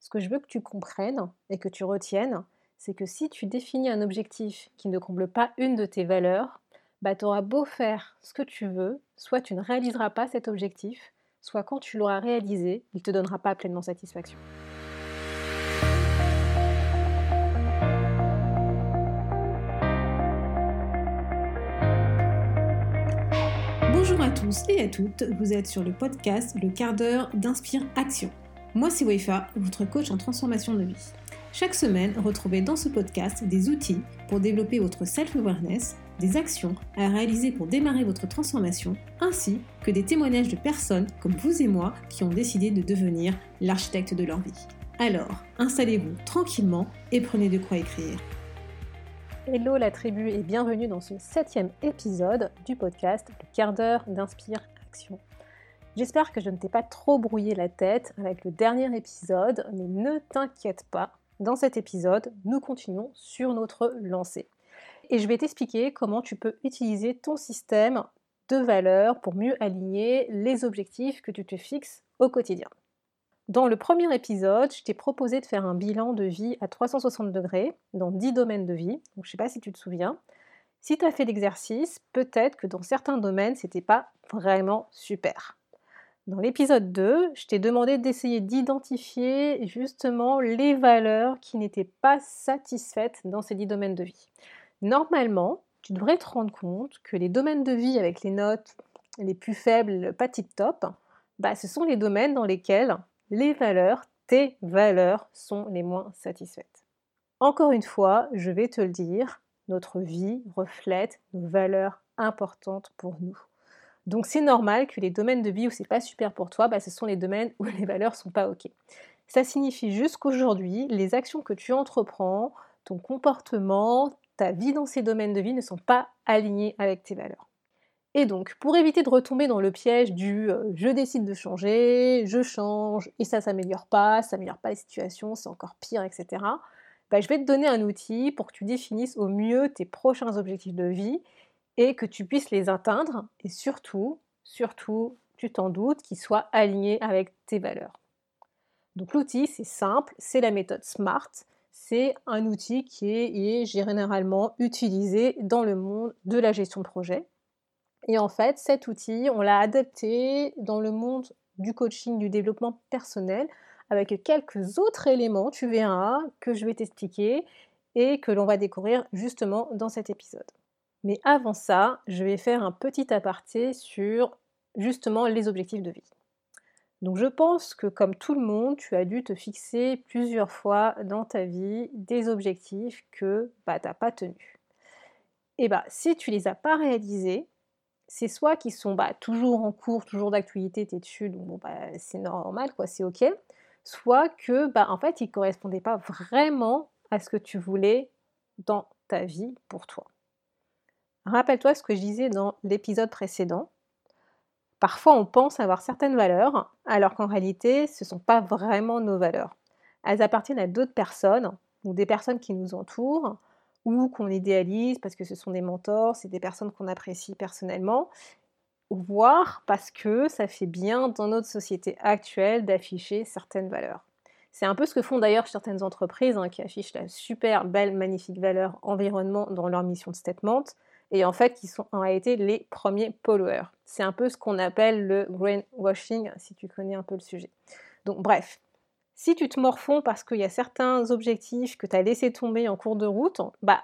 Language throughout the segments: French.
Ce que je veux que tu comprennes et que tu retiennes, c'est que si tu définis un objectif qui ne comble pas une de tes valeurs, bah, tu auras beau faire ce que tu veux, soit tu ne réaliseras pas cet objectif, soit quand tu l'auras réalisé, il ne te donnera pas pleinement satisfaction. Bonjour à tous et à toutes, vous êtes sur le podcast Le quart d'heure d'Inspire Action. Moi c'est Weifa, votre coach en transformation de vie. Chaque semaine, retrouvez dans ce podcast des outils pour développer votre self-awareness, des actions à réaliser pour démarrer votre transformation, ainsi que des témoignages de personnes comme vous et moi qui ont décidé de devenir l'architecte de leur vie. Alors, installez-vous tranquillement et prenez de quoi écrire. Hello la tribu et bienvenue dans ce septième épisode du podcast Le quart d'heure d'Inspire Action. J'espère que je ne t'ai pas trop brouillé la tête avec le dernier épisode, mais ne t'inquiète pas, dans cet épisode, nous continuons sur notre lancée. Et je vais t'expliquer comment tu peux utiliser ton système de valeurs pour mieux aligner les objectifs que tu te fixes au quotidien. Dans le premier épisode, je t'ai proposé de faire un bilan de vie à 360 degrés dans 10 domaines de vie. Donc, je ne sais pas si tu te souviens. Si tu as fait l'exercice, peut-être que dans certains domaines, c'était pas vraiment super. Dans l'épisode 2, je t'ai demandé d'essayer d'identifier justement les valeurs qui n'étaient pas satisfaites dans ces 10 domaines de vie. Normalement, tu devrais te rendre compte que les domaines de vie avec les notes les plus faibles, pas tip top, bah, ce sont les domaines dans lesquels les valeurs, tes valeurs, sont les moins satisfaites. Encore une fois, je vais te le dire, notre vie reflète nos valeurs importantes pour nous. Donc c'est normal que les domaines de vie où c'est pas super pour toi, bah, ce sont les domaines où les valeurs sont pas ok. Ça signifie juste qu'aujourd'hui, les actions que tu entreprends, ton comportement, ta vie dans ces domaines de vie ne sont pas alignés avec tes valeurs. Et donc, pour éviter de retomber dans le piège du euh, je décide de changer, je change et ça s'améliore pas, ça s'améliore pas la situation, c'est encore pire, etc. Bah, je vais te donner un outil pour que tu définisses au mieux tes prochains objectifs de vie et que tu puisses les atteindre et surtout, surtout, tu t'en doutes, qu'ils soient alignés avec tes valeurs. Donc l'outil, c'est simple, c'est la méthode SMART. C'est un outil qui est généralement utilisé dans le monde de la gestion de projet. Et en fait, cet outil, on l'a adapté dans le monde du coaching, du développement personnel, avec quelques autres éléments, tu verras, que je vais t'expliquer et que l'on va découvrir justement dans cet épisode. Mais avant ça, je vais faire un petit aparté sur justement les objectifs de vie. Donc je pense que comme tout le monde, tu as dû te fixer plusieurs fois dans ta vie des objectifs que bah, tu n'as pas tenus. Et bah si tu les as pas réalisés, c'est soit qu'ils sont bah, toujours en cours, toujours d'actualité, tu es dessus, donc bon, bah, c'est normal, quoi, c'est ok. Soit que, bah, en fait, ils ne correspondaient pas vraiment à ce que tu voulais dans ta vie pour toi. Rappelle-toi ce que je disais dans l'épisode précédent. Parfois, on pense avoir certaines valeurs, alors qu'en réalité, ce ne sont pas vraiment nos valeurs. Elles appartiennent à d'autres personnes, ou des personnes qui nous entourent, ou qu'on idéalise parce que ce sont des mentors, c'est des personnes qu'on apprécie personnellement, voire parce que ça fait bien dans notre société actuelle d'afficher certaines valeurs. C'est un peu ce que font d'ailleurs certaines entreprises hein, qui affichent la super belle, magnifique valeur environnement dans leur mission de statement et en fait qui sont en les premiers pollueurs. C'est un peu ce qu'on appelle le greenwashing si tu connais un peu le sujet. Donc bref, si tu te morfonds parce qu'il y a certains objectifs que tu as laissé tomber en cours de route, bah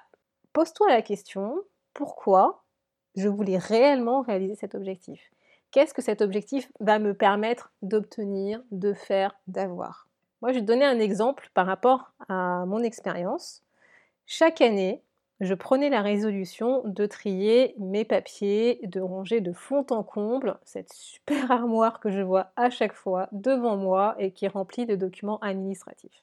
pose-toi la question pourquoi je voulais réellement réaliser cet objectif? Qu'est-ce que cet objectif va me permettre d'obtenir, de faire, d'avoir? Moi, je vais te donner un exemple par rapport à mon expérience. Chaque année, je prenais la résolution de trier mes papiers, de ranger de fond en comble cette super armoire que je vois à chaque fois devant moi et qui est remplie de documents administratifs.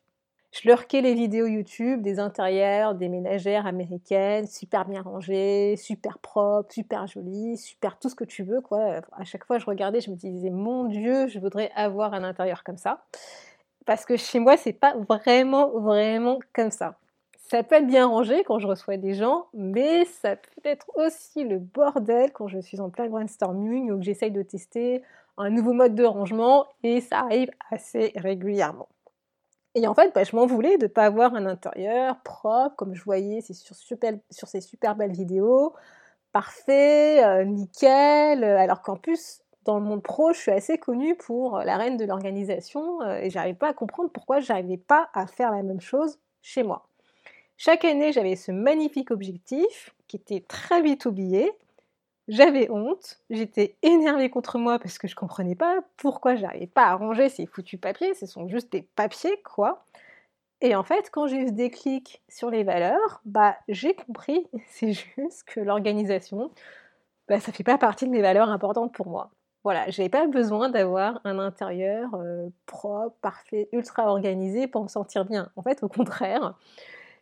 Je lurquais les vidéos YouTube des intérieurs des ménagères américaines, super bien rangées, super propres, super jolies, super tout ce que tu veux quoi. À chaque fois je regardais, je me disais mon dieu, je voudrais avoir un intérieur comme ça. Parce que chez moi, c'est pas vraiment vraiment comme ça. Ça peut être bien rangé quand je reçois des gens, mais ça peut être aussi le bordel quand je suis en plein brainstorming ou que j'essaye de tester un nouveau mode de rangement et ça arrive assez régulièrement. Et en fait, bah, je m'en voulais de ne pas avoir un intérieur propre, comme je voyais sur, ces super belles vidéos, parfait, euh, nickel, euh, alors qu'en plus, dans le monde pro, je suis assez connue pour la reine de l'organisation euh, et j'arrivais pas à comprendre pourquoi j'arrivais pas à faire la même chose chez moi. Chaque année, j'avais ce magnifique objectif qui était très vite oublié. J'avais honte, j'étais énervée contre moi parce que je comprenais pas pourquoi j'arrivais pas à ranger ces foutus papiers, ce sont juste des papiers quoi. Et en fait, quand j'ai eu ce déclic sur les valeurs, bah j'ai compris, c'est juste que l'organisation, bah, ça fait pas partie de mes valeurs importantes pour moi. Voilà, j'avais pas besoin d'avoir un intérieur euh, propre, parfait, ultra organisé pour me sentir bien. En fait, au contraire,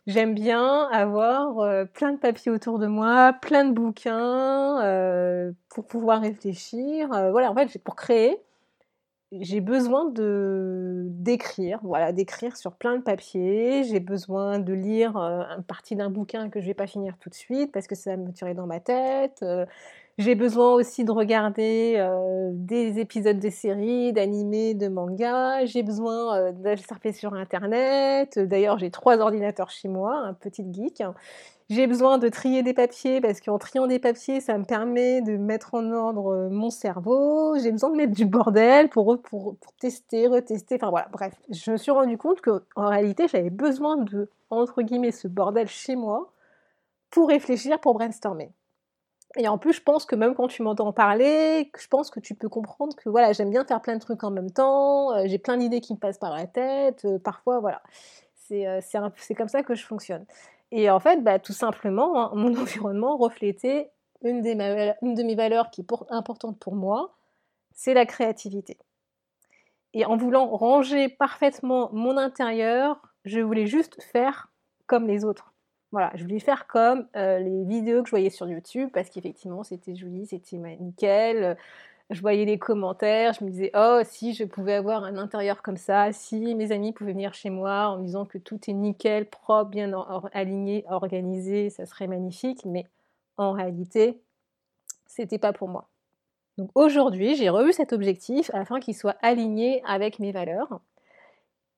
J'aime bien avoir euh, plein de papiers autour de moi, plein de bouquins euh, pour pouvoir réfléchir. Euh, voilà, en fait, pour créer, j'ai besoin de d'écrire, voilà, d'écrire sur plein de papiers. J'ai besoin de lire une partie d'un bouquin que je vais pas finir tout de suite parce que ça va me tirer dans ma tête. J'ai besoin aussi de regarder euh, des épisodes de séries, d'animés, de mangas. J'ai besoin euh, d'aller sur Internet. D'ailleurs, j'ai trois ordinateurs chez moi, un petit geek. J'ai besoin de trier des papiers parce qu'en triant des papiers, ça me permet de mettre en ordre euh, mon cerveau. J'ai besoin de mettre du bordel pour, pour, pour, tester, retester. Enfin voilà, bref. Je me suis rendu compte qu'en réalité, j'avais besoin de, entre guillemets, ce bordel chez moi pour réfléchir, pour brainstormer. Et en plus, je pense que même quand tu m'entends parler, je pense que tu peux comprendre que voilà, j'aime bien faire plein de trucs en même temps, euh, j'ai plein d'idées qui me passent par la tête, euh, parfois voilà. Euh, c'est comme ça que je fonctionne. Et en fait, bah, tout simplement, hein, mon environnement reflétait une, des une, de mes valeurs qui est importante pour moi, c'est la créativité. Et en voulant ranger parfaitement mon intérieur, je voulais juste faire comme les autres. Voilà, je voulais faire comme euh, les vidéos que je voyais sur YouTube parce qu'effectivement c'était joli, c'était nickel. Je voyais les commentaires, je me disais oh si je pouvais avoir un intérieur comme ça, si mes amis pouvaient venir chez moi en me disant que tout est nickel, propre, bien aligné, organisé, ça serait magnifique. Mais en réalité, c'était pas pour moi. Donc aujourd'hui, j'ai revu cet objectif afin qu'il soit aligné avec mes valeurs.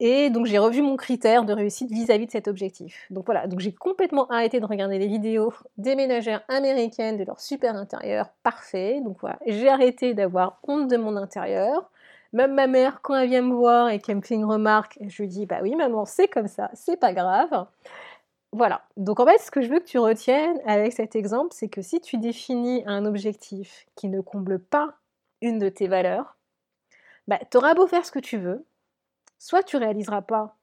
Et donc j'ai revu mon critère de réussite vis-à-vis de cet objectif. Donc voilà, donc j'ai complètement arrêté de regarder les vidéos des ménagères américaines de leur super intérieur parfait. Donc voilà, j'ai arrêté d'avoir honte de mon intérieur. Même ma mère, quand elle vient me voir et qu'elle me fait une remarque, je lui dis bah oui maman, c'est comme ça, c'est pas grave. Voilà. Donc en fait, ce que je veux que tu retiennes avec cet exemple, c'est que si tu définis un objectif qui ne comble pas une de tes valeurs, bah, tu auras beau faire ce que tu veux, soit tu réaliseras pas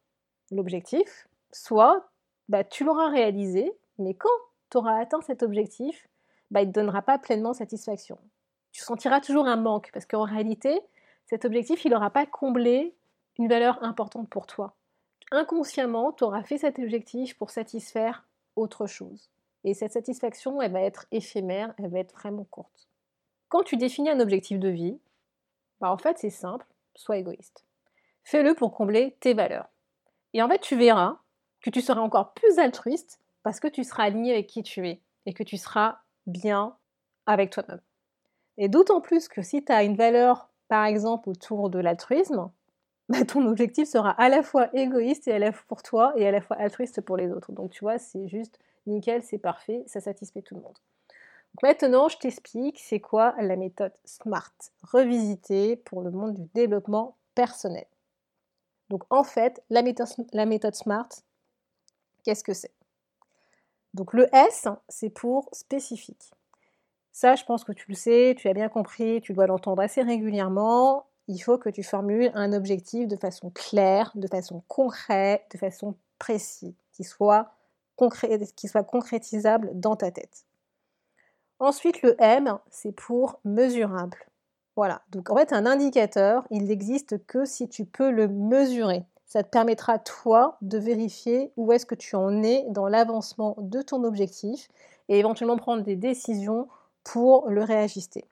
l'objectif, soit bah, tu l'auras réalisé, mais quand tu auras atteint cet objectif, bah, il ne te donnera pas pleinement satisfaction. Tu sentiras toujours un manque, parce qu'en réalité, cet objectif, il n'aura pas comblé une valeur importante pour toi. Inconsciemment, tu auras fait cet objectif pour satisfaire autre chose. Et cette satisfaction, elle va être éphémère, elle va être vraiment courte. Quand tu définis un objectif de vie, bah en fait c'est simple, sois égoïste. Fais-le pour combler tes valeurs. Et en fait, tu verras que tu seras encore plus altruiste parce que tu seras aligné avec qui tu es et que tu seras bien avec toi-même. Et d'autant plus que si tu as une valeur, par exemple, autour de l'altruisme, bah, ton objectif sera à la fois égoïste et à la fois pour toi et à la fois altruiste pour les autres. Donc tu vois, c'est juste nickel, c'est parfait, ça satisfait tout le monde. Maintenant, je t'explique c'est quoi la méthode SMART, revisitée pour le monde du développement personnel. Donc en fait, la méthode, SMART, qu'est-ce que c'est? Donc le S, c'est pour spécifique. Ça, je pense que tu le sais, tu as bien compris, tu dois l'entendre assez régulièrement. Il faut que tu formules un objectif de façon claire, de façon concrète, de façon précise, qui soit, qui soit concrétisable dans ta tête. Ensuite, le M, c'est pour mesurable. Voilà, donc en fait un indicateur, il n'existe que si tu peux le mesurer. Ça te permettra toi de vérifier où est-ce que tu en es dans l'avancement de ton objectif et éventuellement prendre des décisions pour le réajuster.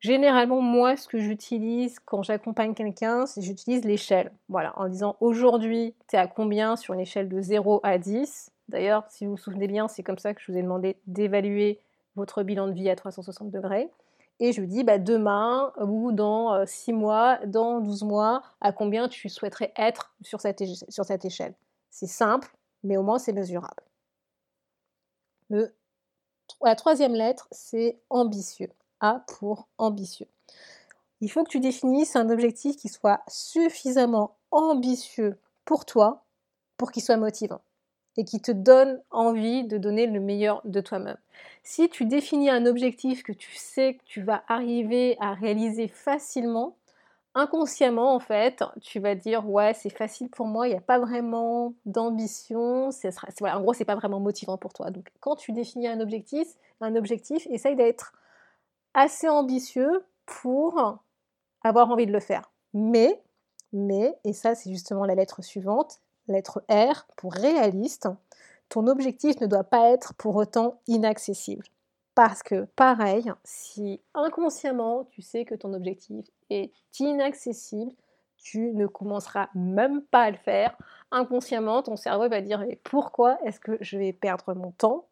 Généralement, moi, ce que j'utilise quand j'accompagne quelqu'un, c'est j'utilise l'échelle. Voilà, en disant aujourd'hui, tu es à combien sur une échelle de 0 à 10 D'ailleurs, si vous vous souvenez bien, c'est comme ça que je vous ai demandé d'évaluer votre bilan de vie à 360 degrés. Et je lui dis bah, demain ou dans 6 mois, dans 12 mois, à combien tu souhaiterais être sur cette, sur cette échelle? C'est simple, mais au moins c'est mesurable. Le, la troisième lettre, c'est ambitieux. A pour ambitieux. Il faut que tu définisses un objectif qui soit suffisamment ambitieux pour toi pour qu'il soit motivant et qui te donne envie de donner le meilleur de toi-même. Si tu définis un objectif que tu sais que tu vas arriver à réaliser facilement, inconsciemment en fait, tu vas dire ouais c'est facile pour moi, il n'y a pas vraiment d'ambition, en gros c'est pas vraiment motivant pour toi. Donc quand tu définis un objectif, un objectif, essaye d'être assez ambitieux pour avoir envie de le faire. Mais, mais, et ça c'est justement la lettre suivante, lettre R pour réaliste, ton objectif ne doit pas être pour autant inaccessible. Parce que pareil, si inconsciemment tu sais que ton objectif est inaccessible, tu ne commenceras même pas à le faire. Inconsciemment, ton cerveau va dire pourquoi est-ce que je vais perdre mon temps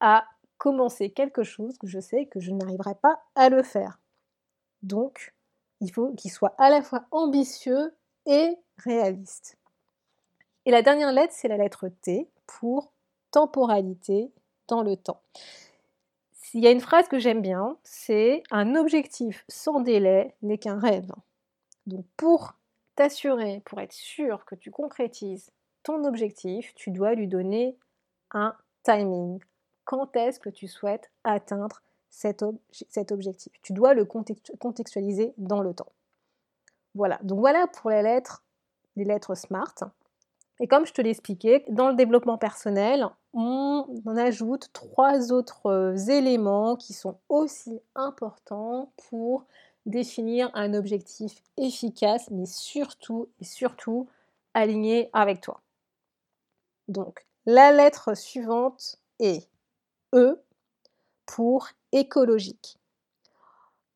à commencer quelque chose que je sais que je n'arriverai pas à le faire? Donc, il faut qu'il soit à la fois ambitieux et réaliste. Et la dernière lettre, c'est la lettre T pour temporalité dans le temps. Il y a une phrase que j'aime bien, c'est un objectif sans délai n'est qu'un rêve. Donc pour t'assurer, pour être sûr que tu concrétises ton objectif, tu dois lui donner un timing. Quand est-ce que tu souhaites atteindre cet, objectif? Tu dois le contextualiser dans le temps. Voilà, donc voilà pour les lettres, les lettres SMART. Et comme je te l'ai expliqué, dans le développement personnel, on ajoute trois autres euh, éléments qui sont aussi importants pour définir un objectif efficace, mais surtout et surtout aligné avec toi. Donc, la lettre suivante est E pour écologique.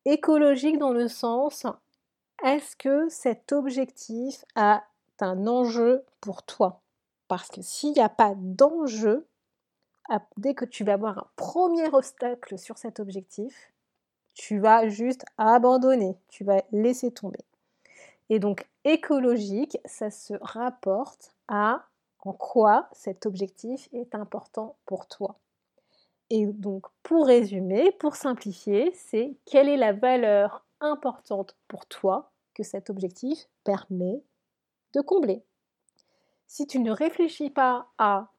Écologique dans le sens, est-ce que cet objectif a un enjeu pour toi. Parce que s'il n'y a pas d'enjeu, dès que tu vas avoir un premier obstacle sur cet objectif, tu vas juste abandonner, tu vas laisser tomber. Et donc écologique, ça se rapporte à en quoi cet objectif est important pour toi. Et donc pour résumer, pour simplifier, c'est quelle est la valeur importante pour toi que cet objectif permet de combler. Si tu ne réfléchis pas à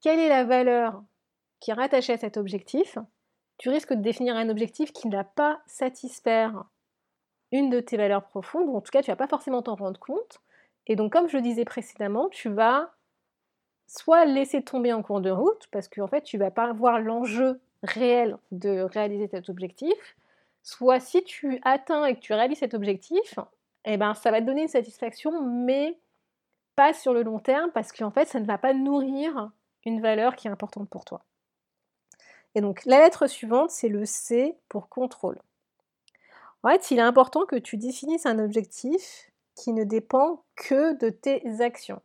quelle est la valeur qui est rattachée à cet objectif, tu risques de définir un objectif qui ne va pas satisfaire une de tes valeurs profondes, ou en tout cas tu vas pas forcément t'en rendre compte. Et donc comme je le disais précédemment, tu vas soit laisser tomber en cours de route, parce qu'en fait tu vas pas voir l'enjeu réel de réaliser cet objectif, soit si tu atteins et que tu réalises cet objectif, eh ben, ça va te donner une satisfaction, mais pas sur le long terme, parce qu'en fait, ça ne va pas nourrir une valeur qui est importante pour toi. Et donc, la lettre suivante, c'est le C pour contrôle. En fait, il est important que tu définisses un objectif qui ne dépend que de tes actions.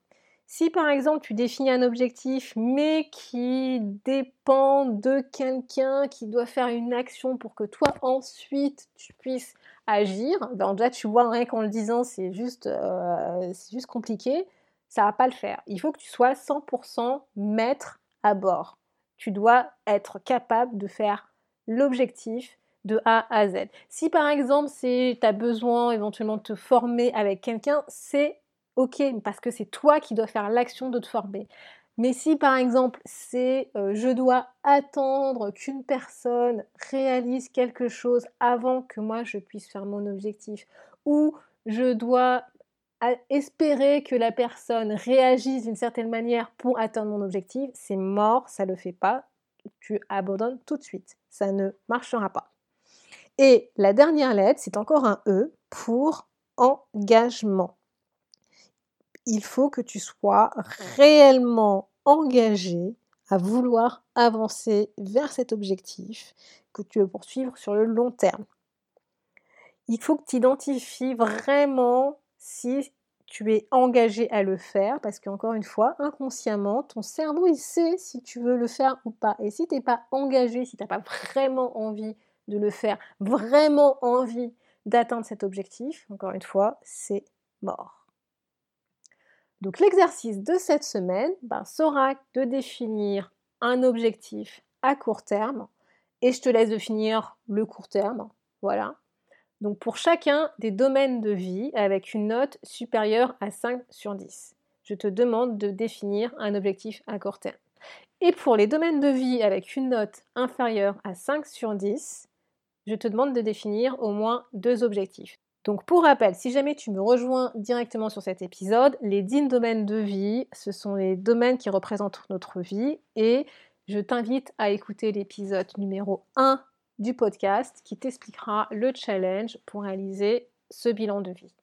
Si par exemple tu définis un objectif mais qui dépend de quelqu'un qui doit faire une action pour que toi ensuite tu puisses agir, ben déjà tu vois rien qu'en le disant c'est juste, euh, juste compliqué, ça va pas le faire. Il faut que tu sois 100% maître à bord. Tu dois être capable de faire l'objectif de A à Z. Si par exemple tu as besoin éventuellement de te former avec quelqu'un, c'est ok parce que c'est toi qui dois faire l'action de te former. Mais si par exemple c'est euh, je dois attendre qu'une personne réalise quelque chose avant que moi je puisse faire mon objectif, ou je dois espérer que la personne réagisse d'une certaine manière pour atteindre mon objectif, c'est mort, ça ne le fait pas, tu abandonnes tout de suite, ça ne marchera pas. Et la dernière lettre, c'est encore un E pour engagement. Il faut que tu sois réellement engagé à vouloir avancer vers cet objectif que tu veux poursuivre sur le long terme. Il faut que tu identifies vraiment si tu es engagé à le faire, parce qu'encore une fois, inconsciemment, ton cerveau, il sait si tu veux le faire ou pas. Et si tu n'es pas engagé, si tu n'as pas vraiment envie de le faire vraiment envie d'atteindre cet objectif, encore une fois, c'est mort. Donc l'exercice de cette semaine ben, sera de définir un objectif à court terme et je te laisse définir le court terme. Voilà. Donc pour chacun des domaines de vie avec une note supérieure à 5 sur 10, je te demande de définir un objectif à court terme. Et pour les domaines de vie avec une note inférieure à 5 sur 10, je te demande de définir au moins deux objectifs. Donc pour rappel, si jamais tu me rejoins directement sur cet épisode, les 10 domaines de vie, ce sont les domaines qui représentent notre vie et je t'invite à écouter l'épisode numéro 1 du podcast qui t'expliquera le challenge pour réaliser ce bilan de vie.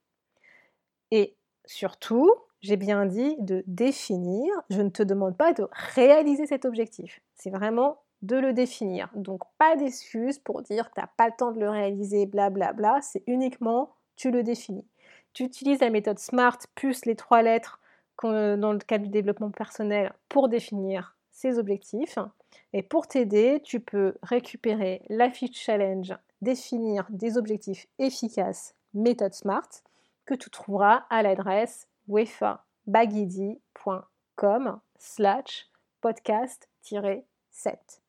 Et surtout, j'ai bien dit de définir, je ne te demande pas de réaliser cet objectif. C'est vraiment de le définir. Donc pas d'excuses pour dire n'as pas le temps de le réaliser, blablabla. Bla, bla. C'est uniquement tu le définis. Tu utilises la méthode SMART plus les trois lettres dans le cadre du développement personnel pour définir ces objectifs. Et pour t'aider, tu peux récupérer la fiche challenge définir des objectifs efficaces méthode SMART que tu trouveras à l'adresse wefabagidi.com slash podcast-7.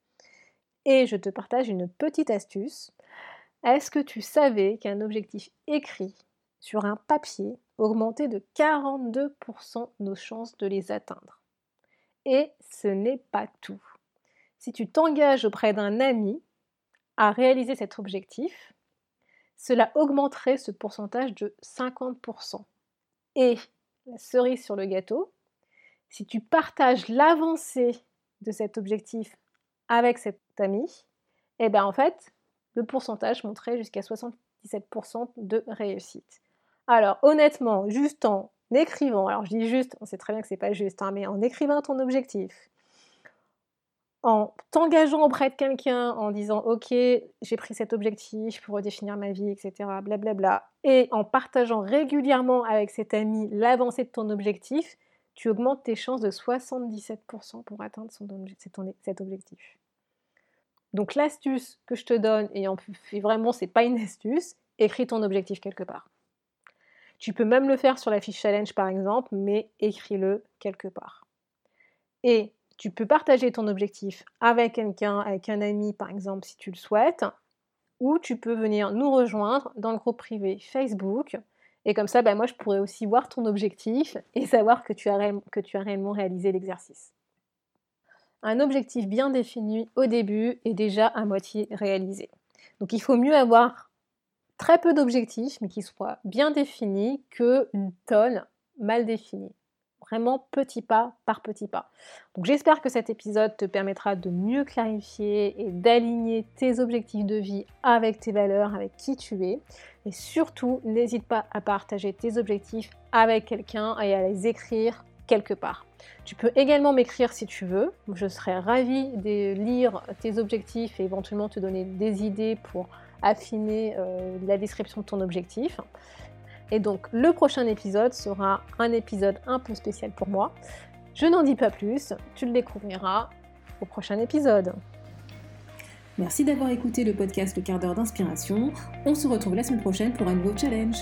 Et je te partage une petite astuce. Est-ce que tu savais qu'un objectif écrit sur un papier augmentait de 42% nos chances de les atteindre? Et ce n'est pas tout. Si tu t'engages auprès d'un ami à réaliser cet objectif, cela augmenterait ce pourcentage de 50%. Et la cerise sur le gâteau, si tu partages l'avancée de cet objectif avec cet ami, eh bien en fait, le pourcentage monterait jusqu'à 77% de réussite. Alors honnêtement, juste en écrivant, alors je dis juste, on sait très bien que c'est pas juste, hein, mais en écrivant ton objectif, en t'engageant auprès de quelqu'un, en disant ok, j'ai pris cet objectif pour redéfinir ma vie, etc., blablabla, et en partageant régulièrement avec cet ami l'avancée de ton objectif, tu augmentes tes chances de 77% pour atteindre cet objectif. Donc l'astuce que je te donne, et, en, vraiment c'est pas une astuce, écris ton objectif quelque part. Tu peux même le faire sur la fiche challenge par exemple, mais écris-le quelque part. Et tu peux partager ton objectif avec quelqu'un, avec un ami par exemple si tu le souhaites, ou tu peux venir nous rejoindre dans le groupe privé Facebook. Et comme ça, ben moi, je pourrais aussi voir ton objectif et savoir que tu as réellement réalisé l'exercice. Objectif bien défini au début est déjà à moitié réalisé. Donc il faut mieux avoir très peu d'objectifs, mais qui soient bien définis, qu'une tonne mal définie vraiment petit pas par petit pas. Donc j'espère que cet épisode te permettra de mieux clarifier et d'aligner tes objectifs de vie avec tes valeurs, avec qui tu es. Et surtout, n'hésite pas à partager tes objectifs avec quelqu'un et à les écrire quelque part. Tu peux également m'écrire si tu veux. Je serais ravie de lire tes objectifs et éventuellement te donner des idées pour affiner euh, la description de ton objectif. Et donc le prochain épisode sera un épisode un peu spécial pour moi. Je n'en dis pas plus, tu le découvriras au prochain épisode. Merci d'avoir écouté le podcast Le quart d'heure d'inspiration. On se retrouve la semaine prochaine pour un nouveau challenge.